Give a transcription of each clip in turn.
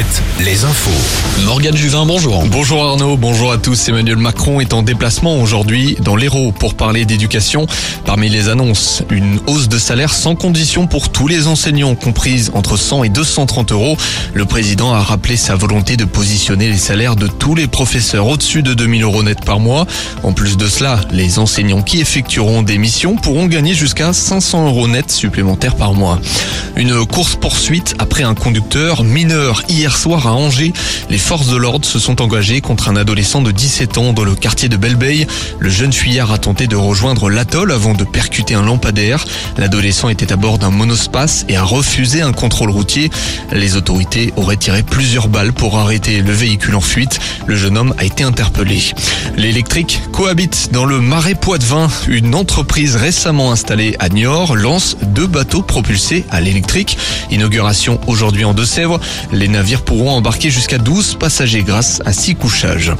7, les infos. Morgane Juvin, bonjour. Bonjour Arnaud, bonjour à tous. Emmanuel Macron est en déplacement aujourd'hui dans l'Hérault pour parler d'éducation. Parmi les annonces, une hausse de salaire sans condition pour tous les enseignants, comprise entre 100 et 230 euros. Le président a rappelé sa volonté de positionner les salaires de tous les professeurs au-dessus de 2000 euros net par mois. En plus de cela, les enseignants qui effectueront des missions pourront gagner jusqu'à 500 euros net supplémentaires par mois. Une course-poursuite après un conducteur mineur hier soir à Angers. Les forces de l'ordre se sont engagées contre un adolescent de 17 ans dans le quartier de Belleveille. Le jeune fuyard a tenté de rejoindre l'atoll avant de percuter un lampadaire. L'adolescent était à bord d'un monospace et a refusé un contrôle routier. Les autorités auraient tiré plusieurs balles pour arrêter le véhicule en fuite. Le jeune homme a été interpellé. L'électrique cohabite dans le marais Poitevin. Une entreprise récemment installée à Niort lance deux bateaux propulsés à l'électrique. Inauguration aujourd'hui en Deux-Sèvres. Les navires pourront embarquer jusqu'à 12 passagers grâce à 6 couchages.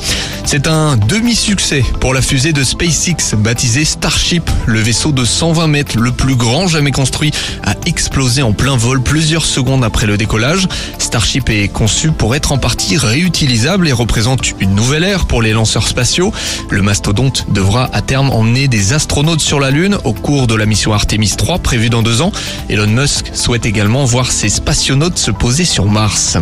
C'est un demi-succès pour la fusée de SpaceX baptisée Starship. Le vaisseau de 120 mètres, le plus grand jamais construit, a explosé en plein vol plusieurs secondes après le décollage. Starship est conçu pour être en partie réutilisable et représente une nouvelle ère pour les lanceurs spatiaux. Le mastodonte devra à terme emmener des astronautes sur la Lune au cours de la mission Artemis 3 prévue dans deux ans. Elon Musk souhaite également voir ses spationautes se poser sur Mars.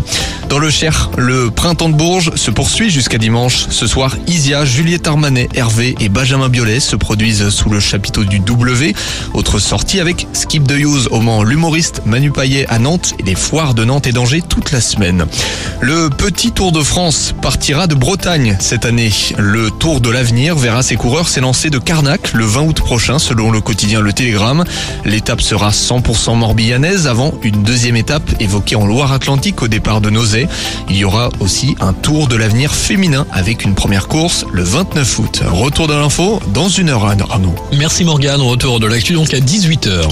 Dans le Cher, le printemps de Bourges se poursuit jusqu'à dimanche. Ce soir, Isia, Juliette Armanet, Hervé et Benjamin Biolay se produisent sous le chapiteau du W. Autre sortie avec Skip de Hughes au Mans, l'humoriste Manu Payet à Nantes et les foires de Nantes et d'Angers toute la semaine. Le petit Tour de France partira de Bretagne cette année. Le Tour de l'avenir verra ses coureurs s'élancer de Carnac le 20 août prochain selon le quotidien Le Télégramme. L'étape sera 100% morbillanaise avant une deuxième étape évoquée en Loire-Atlantique au départ de Nausée. Il y aura aussi un Tour de l'avenir féminin avec une première course le 29 août. Retour de l'info dans une heure, Arnaud. Merci Morgane, retour de l'actu donc à 18h.